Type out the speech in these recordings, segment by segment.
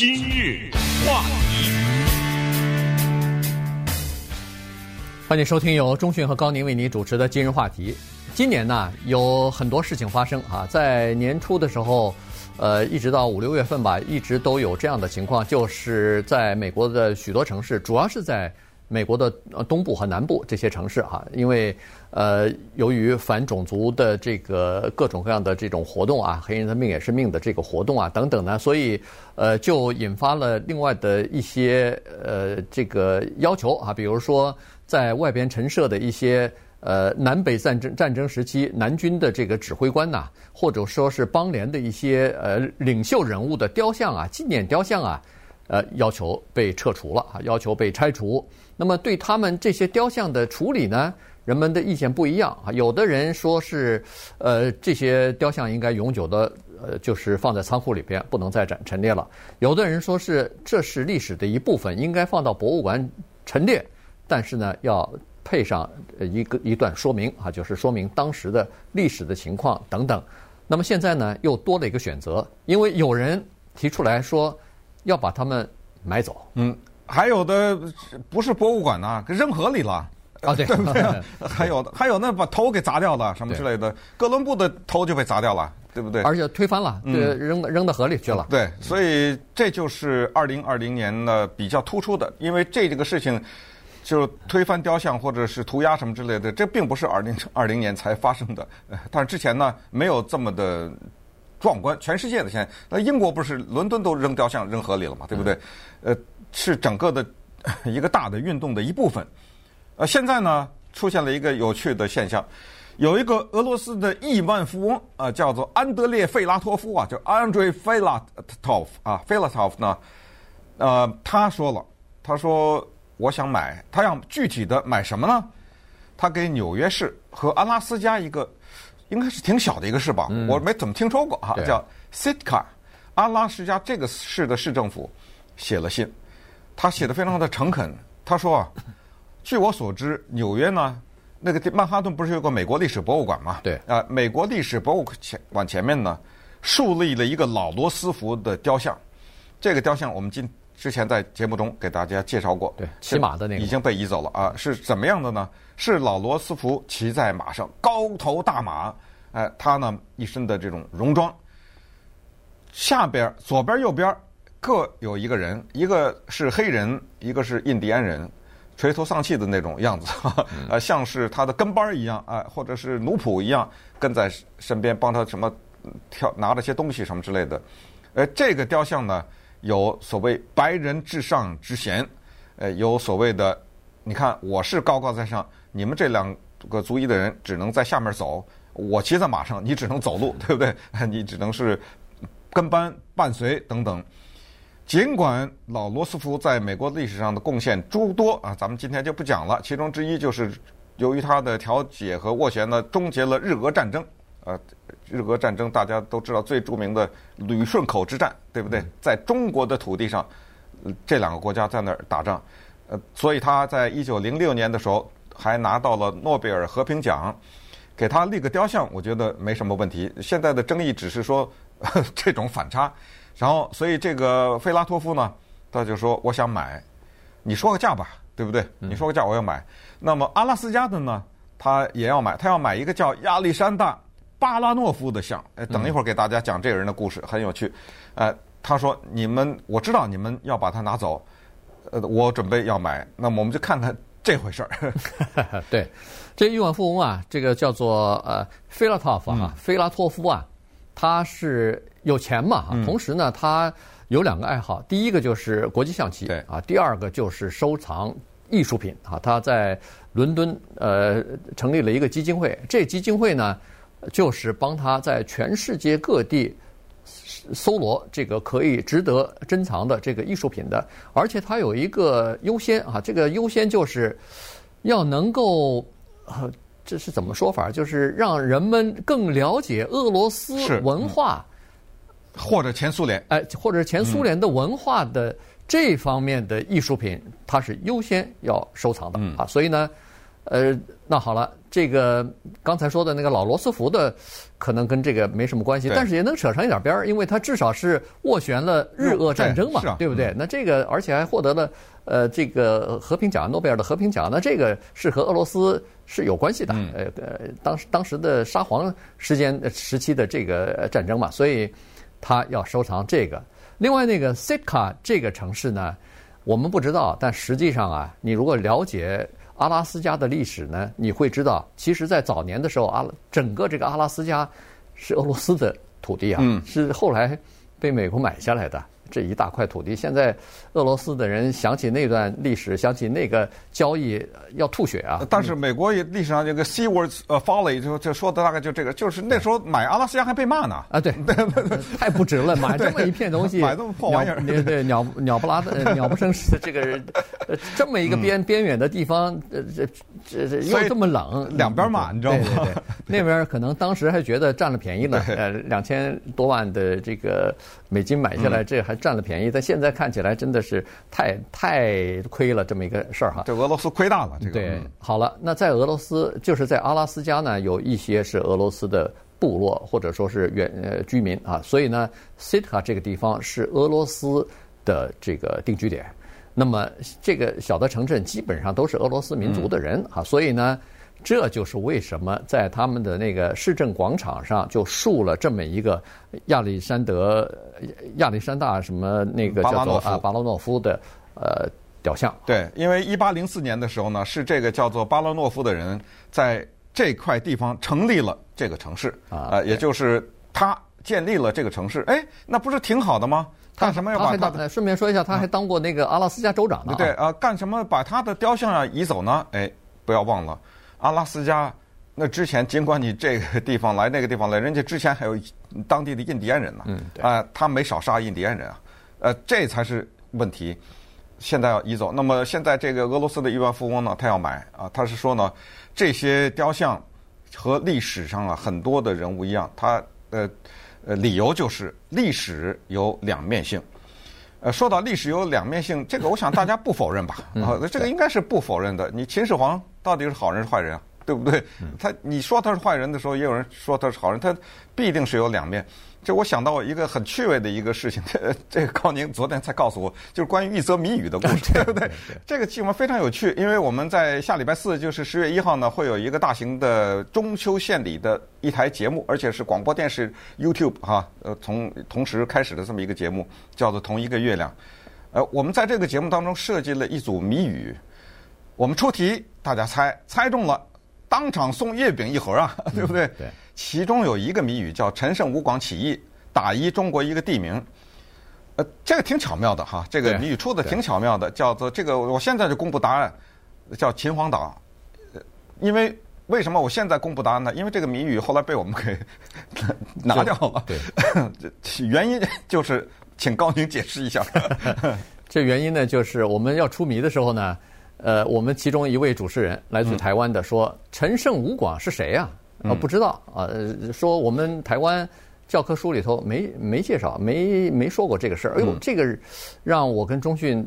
今日话题，欢迎收听由中讯和高宁为您主持的今日话题。今年呢，有很多事情发生啊，在年初的时候，呃，一直到五六月份吧，一直都有这样的情况，就是在美国的许多城市，主要是在。美国的东部和南部这些城市哈，因为呃，由于反种族的这个各种各样的这种活动啊，黑人的命也是命的这个活动啊等等呢，所以呃，就引发了另外的一些呃这个要求啊，比如说在外边陈设的一些呃南北战争战争时期南军的这个指挥官呐，或者说是邦联的一些呃领袖人物的雕像啊、纪念雕像啊。呃，要求被撤除了啊，要求被拆除。那么对他们这些雕像的处理呢，人们的意见不一样啊。有的人说是，呃，这些雕像应该永久的，呃，就是放在仓库里边，不能再展陈列了。有的人说是，这是历史的一部分，应该放到博物馆陈列，但是呢，要配上一个一段说明啊，就是说明当时的历史的情况等等。那么现在呢，又多了一个选择，因为有人提出来说。要把他们买走，嗯，还有的不是博物馆呐，跟扔河里了啊，对，对不对？还有的，还有那把头给砸掉了，什么之类的，哥伦布的头就被砸掉了，对不对？而且推翻了，对，扔扔到河里去了。对，所以这就是二零二零年的比较突出的，因为这这个事情就推翻雕像或者是涂鸦什么之类的，这并不是二零二零年才发生的，但是之前呢没有这么的。壮观，全世界的现在，那英国不是伦敦都扔雕像扔河里了嘛，对不对？呃，是整个的 一个大的运动的一部分。呃，现在呢出现了一个有趣的现象，有一个俄罗斯的亿万富翁啊、呃，叫做安德烈·费拉托夫啊，叫 Andrei Filatov 啊，Filatov 呢，呃，他说了，他说我想买，他要具体的买什么呢？他给纽约市和阿拉斯加一个。应该是挺小的一个市吧，嗯、我没怎么听说过哈，啊、叫 Sitka，阿拉斯加这个市的市政府写了信，他写的非常的诚恳。他说啊，据我所知，纽约呢，那个曼哈顿不是有个美国历史博物馆吗？对啊，美国历史博物馆前往前面呢，树立了一个老罗斯福的雕像。这个雕像我们今之前在节目中给大家介绍过，对，骑马的那个。已经被移走了啊，是怎么样的呢？是老罗斯福骑在马上，高头大马，哎，他呢一身的这种戎装，下边左边右边各有一个人，一个是黑人，一个是印第安人，垂头丧气的那种样子，呃，像是他的跟班一样，哎，或者是奴仆一样跟在身边帮他什么挑拿着些东西什么之类的，呃，这个雕像呢有所谓白人至上之嫌，呃，有所谓的，你看我是高高在上。你们这两个族裔的人只能在下面走，我骑在马上，你只能走路，对不对？你只能是跟班伴随等等。尽管老罗斯福在美国历史上的贡献诸多啊，咱们今天就不讲了。其中之一就是由于他的调解和斡旋呢，终结了日俄战争。呃，日俄战争大家都知道最著名的旅顺口之战，对不对？在中国的土地上，这两个国家在那儿打仗。呃，所以他在一九零六年的时候。还拿到了诺贝尔和平奖，给他立个雕像，我觉得没什么问题。现在的争议只是说呵这种反差，然后所以这个费拉托夫呢，他就说我想买，你说个价吧，对不对？你说个价我要买。嗯、那么阿拉斯加的呢，他也要买，他要买一个叫亚历山大巴拉诺夫的像。哎，等一会儿给大家讲这个人的故事，很有趣。呃，他说你们我知道你们要把它拿走，呃，我准备要买，那么我们就看看。这回事儿，对，这亿万富翁啊，这个叫做呃菲拉托夫啊，菲拉托夫啊，他是有钱嘛，同时呢，他有两个爱好，第一个就是国际象棋，对啊，第二个就是收藏艺术品啊。他在伦敦呃成立了一个基金会，这基金会呢，就是帮他在全世界各地。搜罗这个可以值得珍藏的这个艺术品的，而且他有一个优先啊，这个优先就是要能够，呃，这是怎么说法？就是让人们更了解俄罗斯文化，或者前苏联，哎，或者前苏联的文化的这方面的艺术品，它是优先要收藏的啊。所以呢，呃，那好了，这个刚才说的那个老罗斯福的，可能跟这个没什么关系，但是也能扯上一点边儿，因为他至少是斡旋了日俄战争嘛，对，对不对？嗯、那这个而且还获得了呃这个和平奖，诺贝尔的和平奖，那这个是和俄罗斯是有关系的，呃呃，当时当时的沙皇时间时期的这个战争嘛，所以他要收藏这个。另外那个 Sitka 这个城市呢，我们不知道，但实际上啊，你如果了解。阿拉斯加的历史呢，你会知道，其实，在早年的时候，阿整个这个阿拉斯加是俄罗斯的土地啊，嗯、是后来被美国买下来的。这一大块土地，现在俄罗斯的人想起那段历史，想起那个交易，要吐血啊！但是美国也历史上这个 Seawards 呃 Folly 就就说的大概就这个，就是那时候买阿拉斯加还被骂呢啊！对，太不值了，买这么一片东西，买这么破玩意儿，对对，鸟鸟不拉的，鸟不生的这个这么一个边边远的地方，这这这又这么冷，两边骂，你知道吗？对对对，那边可能当时还觉得占了便宜了，呃，两千多万的这个美金买下来，这还。占了便宜，但现在看起来真的是太太亏了，这么一个事儿哈。这俄罗斯亏大了，这个。对，好了，那在俄罗斯，就是在阿拉斯加呢，有一些是俄罗斯的部落或者说是原呃居民啊，所以呢，Sitka 这个地方是俄罗斯的这个定居点。那么这个小的城镇基本上都是俄罗斯民族的人啊，所以呢。这就是为什么在他们的那个市政广场上就竖了这么一个亚历山德、亚历山大什么那个叫做啊巴罗诺夫的呃雕像。对，因为一八零四年的时候呢，是这个叫做巴罗诺夫的人在这块地方成立了这个城市啊，呃，也就是他建立了这个城市。哎，那不是挺好的吗？干什么要把他的？顺便说一下，他还当过那个阿拉斯加州长呢。对啊，干什么把他的雕像啊移走呢？哎，不要忘了。阿拉斯加，那之前尽管你这个地方来，那个地方来，人家之前还有当地的印第安人呢，嗯，啊，他没少杀印第安人啊，呃，这才是问题。现在要移走，那么现在这个俄罗斯的亿万富翁呢，他要买啊，他是说呢，这些雕像和历史上啊很多的人物一样，他呃呃理由就是历史有两面性。呃，说到历史有两面性，这个我想大家不否认吧？啊，这个应该是不否认的。你秦始皇到底是好人是坏人啊？对不对？他你说他是坏人的时候，也有人说他是好人，他必定是有两面。这我想到一个很趣味的一个事情，这 这个高宁昨天才告诉我，就是关于一则谜语的故事，对不对？这个新闻非常有趣，因为我们在下礼拜四，就是十月一号呢，会有一个大型的中秋献礼的一台节目，而且是广播电视 YouTube 哈，呃，从同时开始的这么一个节目，叫做《同一个月亮》。呃，我们在这个节目当中设计了一组谜语，我们出题，大家猜，猜中了，当场送月饼一盒啊，对不对？对。其中有一个谜语叫“陈胜吴广起义”，打一中国一个地名，呃，这个挺巧妙的哈。这个谜语出的挺巧妙的，叫做这个，我现在就公布答案，叫秦皇岛。因为为什么我现在公布答案呢？因为这个谜语后来被我们给 拿掉了。对，原因就是请高宁解释一下。这原因呢，就是我们要出谜的时候呢，呃，我们其中一位主持人来自台湾的说：“陈胜吴广是谁呀？”啊，不知道啊，说我们台湾教科书里头没没介绍，没没说过这个事儿。哎呦，这个让我跟中迅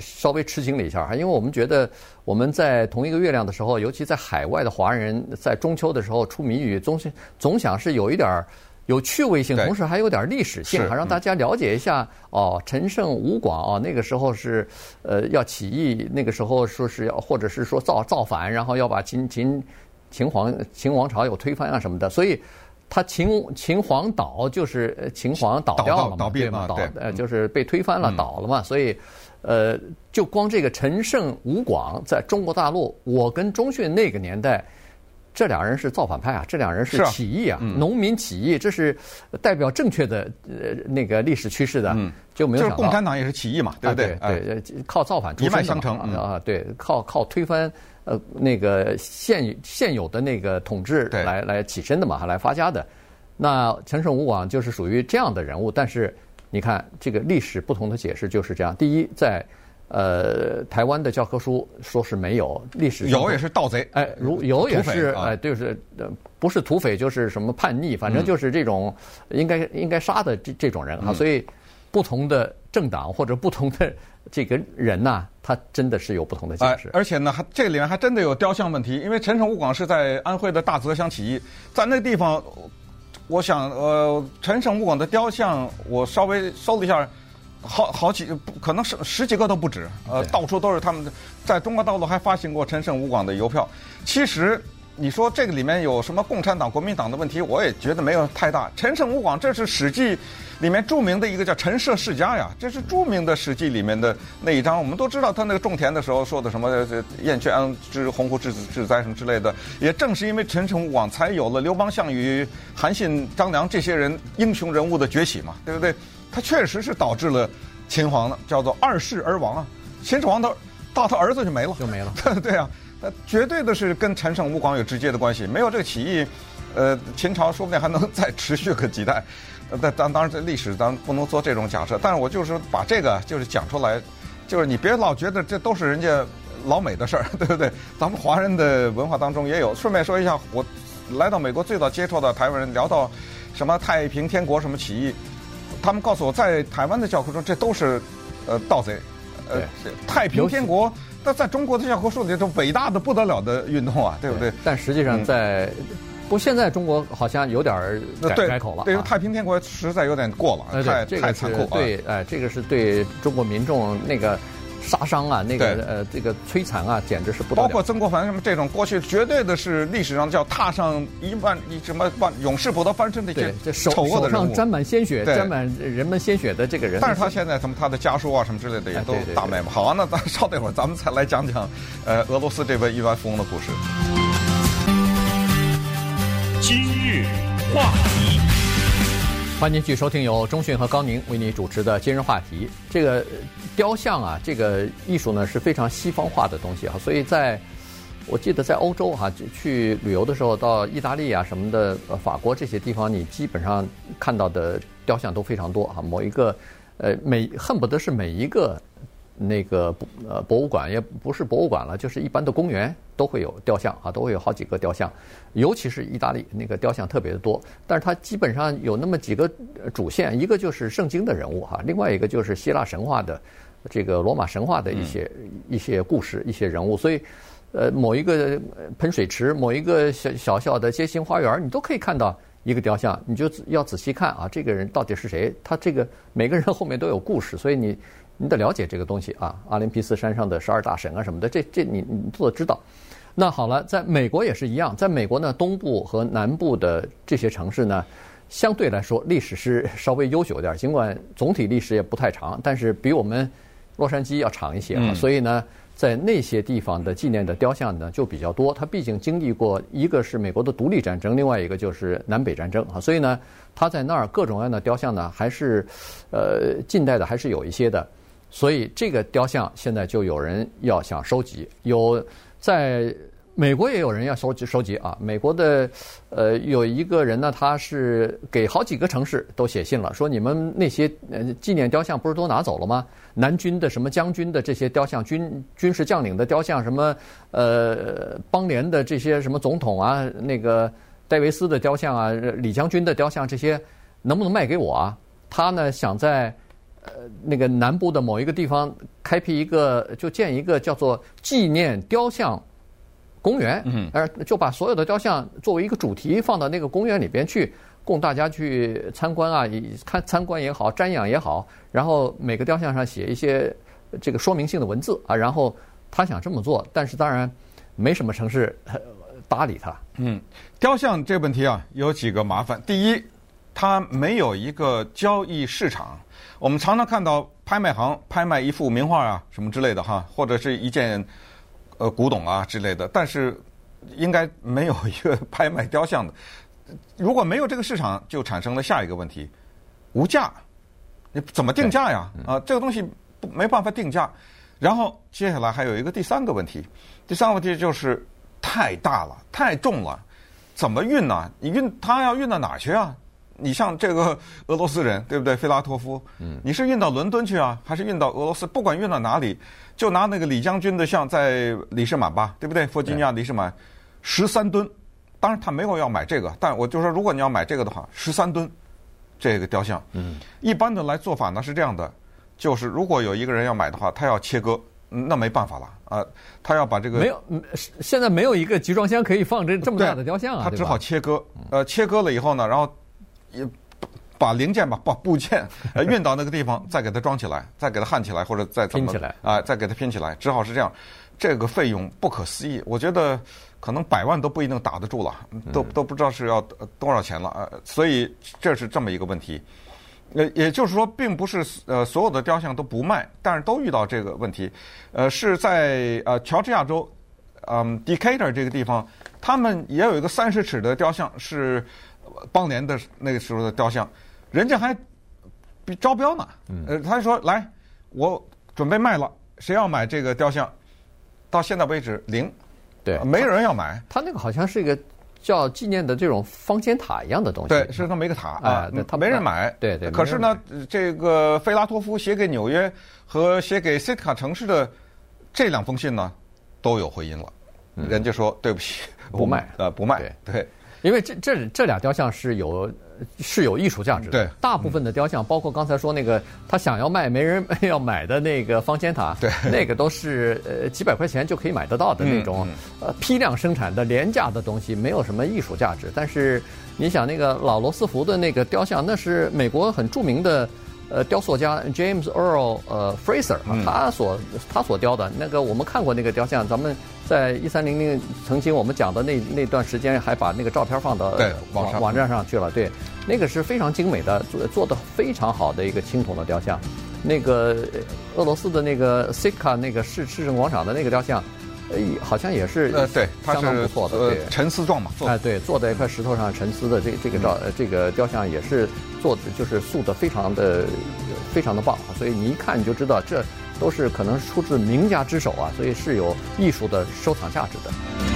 稍微吃惊了一下哈，因为我们觉得我们在同一个月亮的时候，尤其在海外的华人在中秋的时候出谜语，总总想是有一点有趣味性，同时还有点历史性，还，让大家了解一下哦，陈胜吴广哦，那个时候是呃要起义，那个时候说是要或者是说造造反，然后要把秦秦。秦皇秦王朝有推翻啊什么的，所以他秦秦皇岛就是秦皇倒掉了嘛，倒闭嘛，倒呃就是被推翻了，嗯、倒了嘛。所以呃，就光这个陈胜吴广在中国大陆，我跟中迅那个年代，这两人是造反派啊，这两人是起义啊，啊嗯、农民起义，这是代表正确的呃那个历史趋势的，嗯、就没有想到。就是共产党也是起义嘛，对不对？啊、对，对，靠造反一脉相承啊，对，靠靠推翻。呃，那个现现有的那个统治来来起身的嘛，还来发家的。那陈胜吴广就是属于这样的人物，但是你看这个历史不同的解释就是这样。第一，在呃台湾的教科书说是没有历史上，有也是盗贼，哎，如有也是哎，就是不是土匪就是什么叛逆，反正就是这种应该应该杀的这这种人啊，所以。不同的政党或者不同的这个人呐、啊，他真的是有不同的解释。而且呢，还这里面还真的有雕像问题，因为陈胜吴广是在安徽的大泽乡起义，在那个地方，我想呃，陈胜吴广的雕像，我稍微搜了一下，好好几可能是十几个都不止，呃，到处都是他们，在中国大陆还发行过陈胜吴广的邮票。其实。你说这个里面有什么共产党、国民党的问题？我也觉得没有太大。陈胜吴广，这是《史记》里面著名的一个叫陈涉世家呀，这是著名的《史记》里面的那一章。我们都知道他那个种田的时候说的什么“燕雀安知鸿鹄之志之哉”什么之类的。也正是因为陈胜吴广，才有了刘邦、项羽、韩信、张良这些人英雄人物的崛起嘛，对不对？他确实是导致了秦皇的叫做二世而亡啊，秦始皇他到他儿子就没了，就没了。对啊。那绝对的是跟陈胜吴广有直接的关系，没有这个起义，呃，秦朝说不定还能再持续个几代。但当当然，这历史咱不能做这种假设。但是我就是把这个就是讲出来，就是你别老觉得这都是人家老美的事儿，对不对？咱们华人的文化当中也有。顺便说一下，我来到美国最早接触到台湾人，聊到什么太平天国什么起义，他们告诉我在台湾的教科书这都是呃盗贼，呃，太平天国。那在中国的教科书里，这伟大的不得了的运动啊，对不对？对但实际上在，在、嗯、不现在中国好像有点改改口了。对，太平天国实在有点过了，太太残酷。对，哎，这个是对中国民众那个。杀伤啊，那个呃，这个摧残啊，简直是不得了。包括曾国藩什么这种，过去绝对的是历史上叫踏上一万一什么万永世不得翻身的一些丑恶的人物，手上沾满鲜血、沾满人们鲜血的这个人。但是他现在什么他的家书啊什么之类的也都大卖嘛。好啊，那咱稍等一会儿，咱们再来讲讲呃俄罗斯这位亿万富翁的故事。今日话题。欢迎继续收听由中讯和高宁为你主持的今日话题。这个雕像啊，这个艺术呢是非常西方化的东西啊，所以在我记得在欧洲哈、啊，去旅游的时候，到意大利啊什么的，法国这些地方，你基本上看到的雕像都非常多啊。某一个呃，每恨不得是每一个。那个呃博物馆也不是博物馆了，就是一般的公园都会有雕像啊，都会有好几个雕像，尤其是意大利那个雕像特别的多。但是它基本上有那么几个主线，一个就是圣经的人物哈，另外一个就是希腊神话的这个罗马神话的一些、嗯、一些故事、一些人物。所以，呃，某一个喷水池，某一个小小小的街心花园，你都可以看到一个雕像，你就要仔细看啊，这个人到底是谁？他这个每个人后面都有故事，所以你。你得了解这个东西啊，阿林匹斯山上的十二大神啊什么的，这这你你都得知道。那好了，在美国也是一样，在美国呢，东部和南部的这些城市呢，相对来说历史是稍微悠久一点，尽管总体历史也不太长，但是比我们洛杉矶要长一些啊。所以呢，在那些地方的纪念的雕像呢就比较多。它毕竟经历过一个是美国的独立战争，另外一个就是南北战争啊，所以呢，它在那儿各种各样的雕像呢，还是呃近代的还是有一些的。所以这个雕像现在就有人要想收集，有在美国也有人要收集收集啊。美国的呃有一个人呢，他是给好几个城市都写信了，说你们那些呃纪念雕像不是都拿走了吗？南军的什么将军的这些雕像，军军事将领的雕像，什么呃邦联的这些什么总统啊，那个戴维斯的雕像啊，李将军的雕像，这些能不能卖给我啊？他呢想在。呃，那个南部的某一个地方开辟一个，就建一个叫做纪念雕像公园，嗯，而就把所有的雕像作为一个主题放到那个公园里边去，供大家去参观啊，看参观也好，瞻仰也好，然后每个雕像上写一些这个说明性的文字啊，然后他想这么做，但是当然没什么城市搭理他。嗯，雕像这个问题啊，有几个麻烦。第一，它没有一个交易市场。我们常常看到拍卖行拍卖一幅名画啊，什么之类的哈，或者是一件呃古董啊之类的，但是应该没有一个拍卖雕像的。如果没有这个市场，就产生了下一个问题：无价，你怎么定价呀？啊，这个东西不没办法定价。然后接下来还有一个第三个问题，第三个问题就是太大了，太重了，怎么运呢？你运它要运到哪去啊？你像这个俄罗斯人，对不对？菲拉托夫，嗯，你是运到伦敦去啊，还是运到俄罗斯？不管运到哪里，就拿那个李将军的像在里士满吧，对不对？弗吉尼亚里士满，十三吨。当然他没有要买这个，但我就说，如果你要买这个的话，十三吨，这个雕像。嗯，一般的来做法呢是这样的，就是如果有一个人要买的话，他要切割，那没办法了啊，他要把这个没有，现在没有一个集装箱可以放这这么大的雕像啊，他只好切割。呃，切割了以后呢，然后也把零件吧，把部件 呃运到那个地方，再给它装起来，再给它焊起来，或者再拼起来啊，再给它拼起来，只好是这样。这个费用不可思议，我觉得可能百万都不一定打得住了，都都不知道是要多少钱了啊！所以这是这么一个问题。呃，也就是说，并不是呃所有的雕像都不卖，但是都遇到这个问题。呃，是在呃乔治亚州，嗯，Decatur 这个地方，他们也有一个三十尺的雕像，是邦联的那个时候的雕像，人家还比招标呢。呃，他说来，我准备卖了，谁要买这个雕像？到现在为止零，对，没有人要买。他那个好像是一个叫纪念的这种方尖塔一样的东西。对，是那么一个塔啊，他没人买。对对。可是呢，这个费拉托夫写给纽约和写给西特卡城市的这两封信呢，都有回音了。人家说对不起，不卖，呃，不卖。对，因为这这这俩雕像是有。是有艺术价值的。对，大部分的雕像，包括刚才说那个他想要卖没人 要买的那个方尖塔，对，那个都是呃几百块钱就可以买得到的那种，呃批量生产的廉价的东西，没有什么艺术价值。但是你想那个老罗斯福的那个雕像，那是美国很著名的。呃，雕塑家 James Earl 呃 Fraser 他所他所雕的那个，我们看过那个雕像，咱们在一三零零曾经我们讲的那那段时间，还把那个照片放到网网站上去了。对，那个是非常精美的，做做的非常好的一个青铜的雕像。那个俄罗斯的那个 Sitka 那个市市政广场的那个雕像。呃，好像也是呃，对，相当不错的，对，沉思状嘛，哎，对，坐在一块石头上沉思的这这个照，呃，这个雕像也是做的，就是塑的非常的非常的棒，所以你一看你就知道，这都是可能出自名家之手啊，所以是有艺术的收藏价值的。